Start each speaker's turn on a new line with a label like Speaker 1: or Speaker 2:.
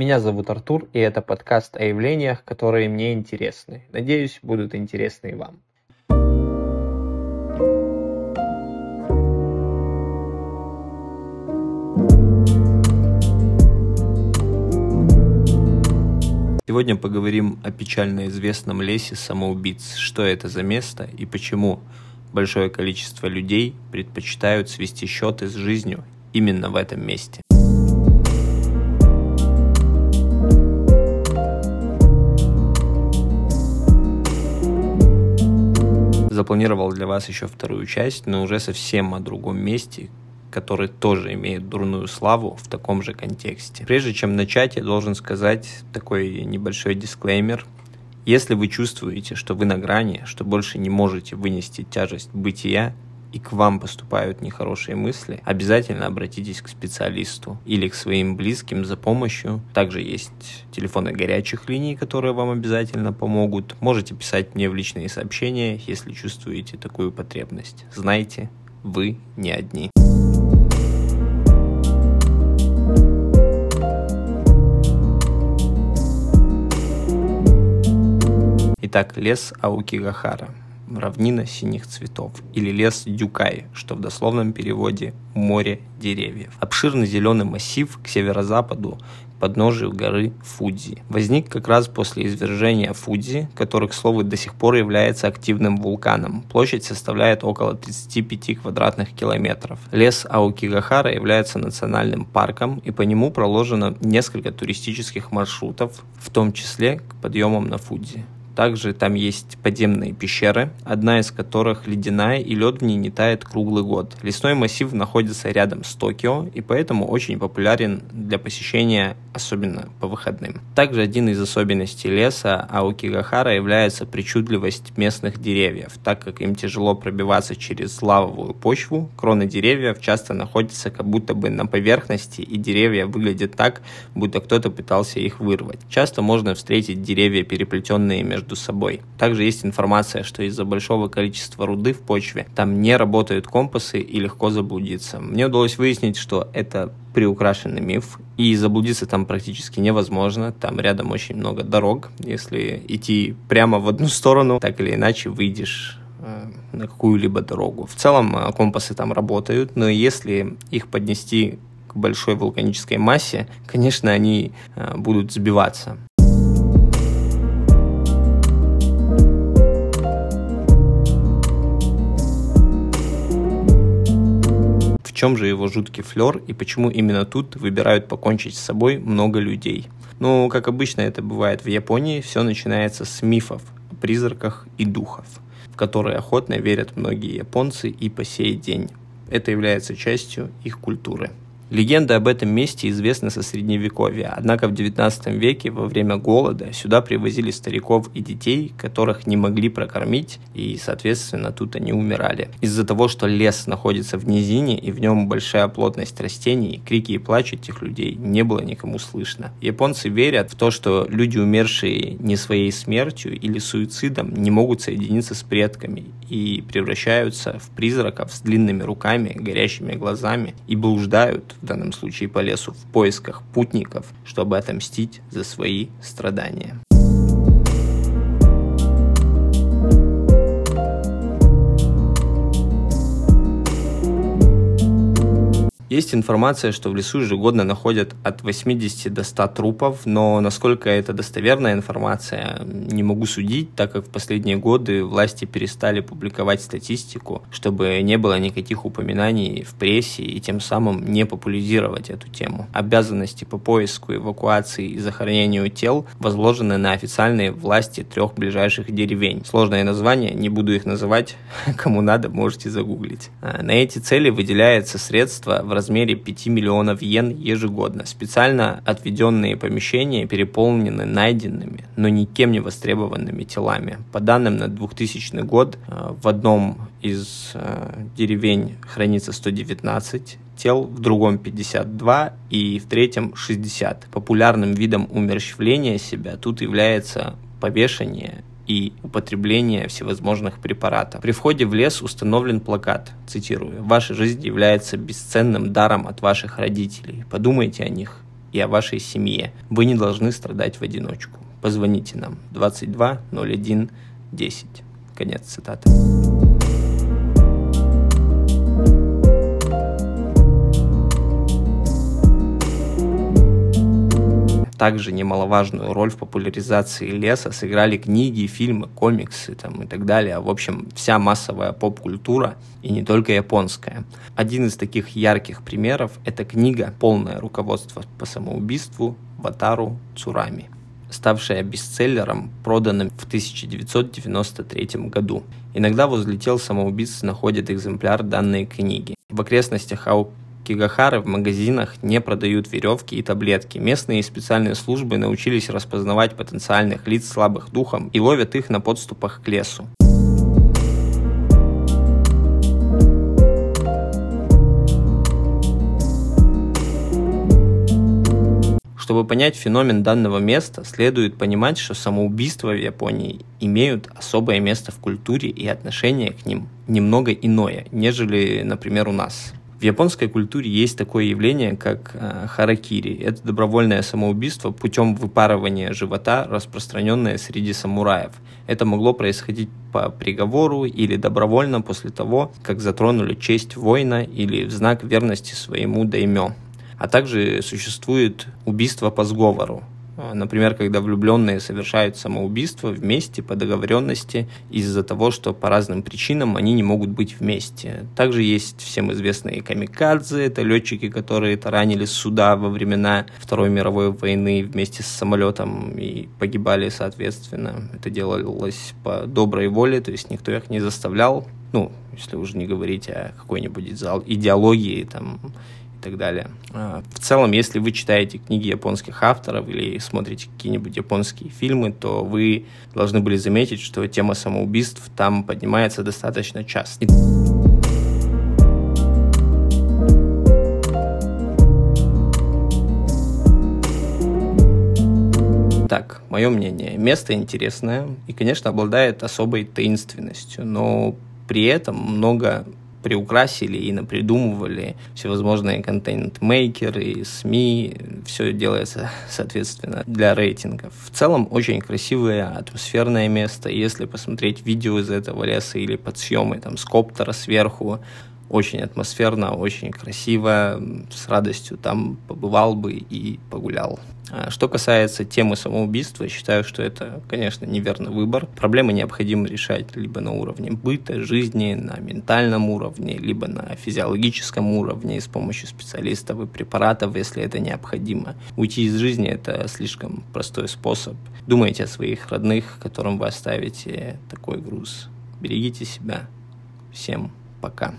Speaker 1: Меня зовут Артур, и это подкаст о явлениях, которые мне интересны. Надеюсь, будут интересны и вам. Сегодня поговорим о печально известном лесе самоубийц. Что это за место и почему большое количество людей предпочитают свести счеты с жизнью именно в этом месте. Запланировал для вас еще вторую часть, но уже совсем о другом месте, который тоже имеет дурную славу в таком же контексте. Прежде чем начать, я должен сказать такой небольшой дисклеймер. Если вы чувствуете, что вы на грани, что больше не можете вынести тяжесть бытия, и к вам поступают нехорошие мысли, обязательно обратитесь к специалисту или к своим близким за помощью. Также есть телефоны горячих линий, которые вам обязательно помогут. Можете писать мне в личные сообщения, если чувствуете такую потребность. Знайте, вы не одни. Итак, лес Аукигахара, равнина синих цветов, или лес Дюкай, что в дословном переводе «море деревьев». Обширный зеленый массив к северо-западу подножию горы Фудзи. Возник как раз после извержения Фудзи, который, к слову, до сих пор является активным вулканом. Площадь составляет около 35 квадратных километров. Лес Аукигахара является национальным парком, и по нему проложено несколько туристических маршрутов, в том числе к подъемам на Фудзи. Также там есть подземные пещеры, одна из которых ледяная, и лед в ней не тает круглый год. Лесной массив находится рядом с Токио, и поэтому очень популярен для посещения, особенно по выходным. Также один из особенностей леса Аокигахара является причудливость местных деревьев, так как им тяжело пробиваться через лавовую почву, кроны деревьев часто находятся как будто бы на поверхности, и деревья выглядят так, будто кто-то пытался их вырвать. Часто можно встретить деревья, переплетенные между собой. Также есть информация, что из-за большого количества руды в почве там не работают компасы и легко заблудиться. Мне удалось выяснить, что это приукрашенный миф, и заблудиться там практически невозможно. Там рядом очень много дорог. Если идти прямо в одну сторону, так или иначе выйдешь э, на какую-либо дорогу. В целом э, компасы там работают, но если их поднести к большой вулканической массе, конечно, они э, будут сбиваться. Чем же его жуткий флер и почему именно тут выбирают покончить с собой много людей. Ну, как обычно это бывает в Японии, все начинается с мифов о призраках и духов, в которые охотно верят многие японцы и по сей день. Это является частью их культуры. Легенда об этом месте известна со средневековья, однако в XIX веке во время голода сюда привозили стариков и детей, которых не могли прокормить, и, соответственно, тут они умирали. Из-за того, что лес находится в низине и в нем большая плотность растений, крики и плач этих людей не было никому слышно. Японцы верят в то, что люди, умершие не своей смертью или суицидом, не могут соединиться с предками и превращаются в призраков с длинными руками, горящими глазами и блуждают в данном случае по лесу, в поисках путников, чтобы отомстить за свои страдания. Есть информация, что в лесу ежегодно находят от 80 до 100 трупов, но насколько это достоверная информация, не могу судить, так как в последние годы власти перестали публиковать статистику, чтобы не было никаких упоминаний в прессе и тем самым не популяризировать эту тему. Обязанности по поиску, эвакуации и захоронению тел возложены на официальные власти трех ближайших деревень. Сложное название, не буду их называть, кому надо, можете загуглить. А, на эти цели выделяется средства в размере 5 миллионов йен ежегодно. Специально отведенные помещения переполнены найденными, но никем не востребованными телами. По данным на 2000 год э, в одном из э, деревень хранится 119 тел, в другом 52 и в третьем 60. Популярным видом умерщвления себя тут является повешение и употребление всевозможных препаратов. При входе в лес установлен плакат, цитирую, «Ваша жизнь является бесценным даром от ваших родителей. Подумайте о них и о вашей семье. Вы не должны страдать в одиночку. Позвоните нам 22 01 10. Конец цитаты. Также немаловажную роль в популяризации леса сыграли книги, фильмы, комиксы там, и так далее. В общем, вся массовая поп-культура, и не только японская. Один из таких ярких примеров – это книга «Полное руководство по самоубийству» Ватару Цурами ставшая бестселлером, проданным в 1993 году. Иногда возле тел самоубийц находят экземпляр данной книги. В окрестностях Ау Кигахары в магазинах не продают веревки и таблетки. Местные специальные службы научились распознавать потенциальных лиц слабых духом и ловят их на подступах к лесу. Чтобы понять феномен данного места, следует понимать, что самоубийства в Японии имеют особое место в культуре и отношение к ним немного иное, нежели, например, у нас. В японской культуре есть такое явление, как э, харакири. Это добровольное самоубийство путем выпарывания живота, распространенное среди самураев. Это могло происходить по приговору или добровольно после того, как затронули честь воина или в знак верности своему даймё. А также существует убийство по сговору. А, например, когда влюбленные совершают самоубийство вместе по договоренности из-за того, что по разным причинам они не могут быть вместе. Также есть всем известные камикадзе, это летчики, которые таранили суда во времена Второй мировой войны вместе с самолетом и погибали соответственно. Это делалось по доброй воле, то есть никто их не заставлял. Ну, если уже не говорить о какой-нибудь идеологии там и так далее. А, в целом, если вы читаете книги японских авторов или смотрите какие-нибудь японские фильмы, то вы должны были заметить, что тема самоубийств там поднимается достаточно часто. Так, мое мнение. Место интересное и, конечно, обладает особой таинственностью, но при этом много приукрасили и напридумывали всевозможные контент-мейкеры, СМИ, все делается, соответственно, для рейтингов. В целом, очень красивое атмосферное место. Если посмотреть видео из этого леса или подсъемы там с коптера сверху, очень атмосферно, очень красиво, с радостью там побывал бы и погулял. А что касается темы самоубийства, считаю, что это, конечно, неверный выбор. Проблемы необходимо решать либо на уровне быта, жизни, на ментальном уровне, либо на физиологическом уровне с помощью специалистов и препаратов, если это необходимо. Уйти из жизни – это слишком простой способ. Думайте о своих родных, которым вы оставите такой груз. Берегите себя. Всем пока.